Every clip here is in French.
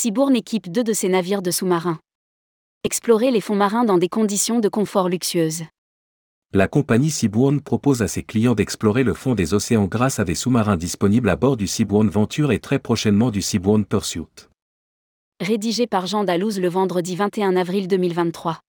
Cibourne équipe deux de ses navires de sous-marins. Explorer les fonds marins dans des conditions de confort luxueuses. La compagnie Seabourn propose à ses clients d'explorer le fond des océans grâce à des sous-marins disponibles à bord du Seabourn Venture et très prochainement du Seabourn Pursuit. Rédigé par Jean Dalouse le vendredi 21 avril 2023.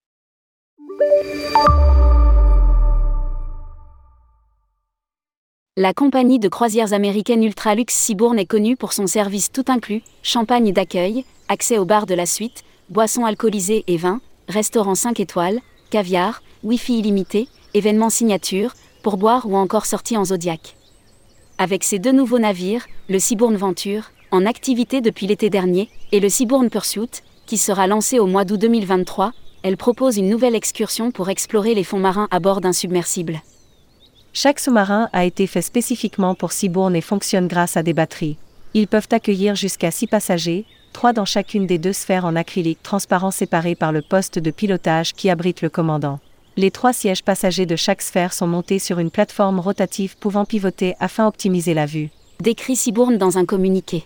La compagnie de croisières américaine Ultralux Seabourn est connue pour son service tout inclus, champagne d'accueil, accès au bar de la suite, boissons alcoolisées et vins, restaurant 5 étoiles, caviar, Wi-Fi illimité, événements signature, pourboire ou encore sortie en Zodiac. Avec ses deux nouveaux navires, le Seabourn Venture, en activité depuis l'été dernier, et le Seabourn Pursuit, qui sera lancé au mois d'août 2023, elle propose une nouvelle excursion pour explorer les fonds marins à bord d'un submersible. Chaque sous-marin a été fait spécifiquement pour Seabourn et fonctionne grâce à des batteries. Ils peuvent accueillir jusqu'à 6 passagers, 3 dans chacune des deux sphères en acrylique transparent séparées par le poste de pilotage qui abrite le commandant. Les trois sièges passagers de chaque sphère sont montés sur une plateforme rotative pouvant pivoter afin d'optimiser la vue. Décrit Cibourne dans un communiqué.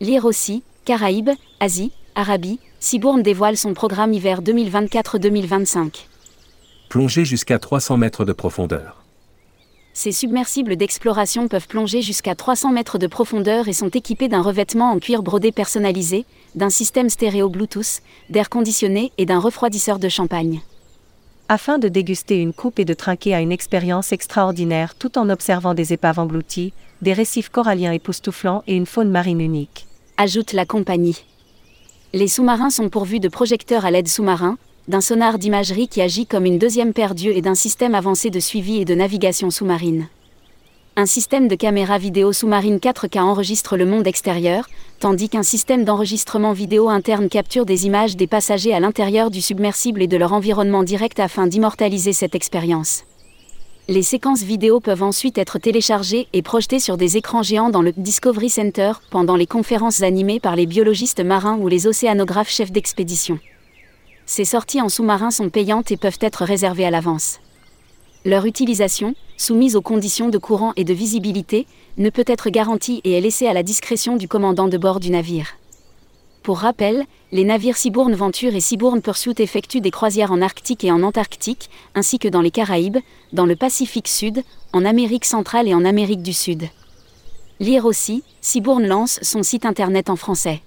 Lire aussi, Caraïbes, Asie, Arabie, Cibourne dévoile son programme hiver 2024-2025. Plongez jusqu'à 300 mètres de profondeur. Ces submersibles d'exploration peuvent plonger jusqu'à 300 mètres de profondeur et sont équipés d'un revêtement en cuir brodé personnalisé, d'un système stéréo Bluetooth, d'air conditionné et d'un refroidisseur de champagne. Afin de déguster une coupe et de trinquer à une expérience extraordinaire tout en observant des épaves englouties, des récifs coralliens époustouflants et une faune marine unique. Ajoute la compagnie. Les sous-marins sont pourvus de projecteurs à LED sous-marin, d'un sonar d'imagerie qui agit comme une deuxième paire d'yeux et d'un système avancé de suivi et de navigation sous-marine. Un système de caméra vidéo sous-marine 4K enregistre le monde extérieur, tandis qu'un système d'enregistrement vidéo interne capture des images des passagers à l'intérieur du submersible et de leur environnement direct afin d'immortaliser cette expérience. Les séquences vidéo peuvent ensuite être téléchargées et projetées sur des écrans géants dans le Discovery Center pendant les conférences animées par les biologistes marins ou les océanographes chefs d'expédition. Ces sorties en sous-marin sont payantes et peuvent être réservées à l'avance. Leur utilisation, soumise aux conditions de courant et de visibilité, ne peut être garantie et est laissée à la discrétion du commandant de bord du navire. Pour rappel, les navires Seabourn Venture et Seabourn Pursuit effectuent des croisières en Arctique et en Antarctique, ainsi que dans les Caraïbes, dans le Pacifique Sud, en Amérique centrale et en Amérique du Sud. Lire aussi, Seabourn lance son site internet en français.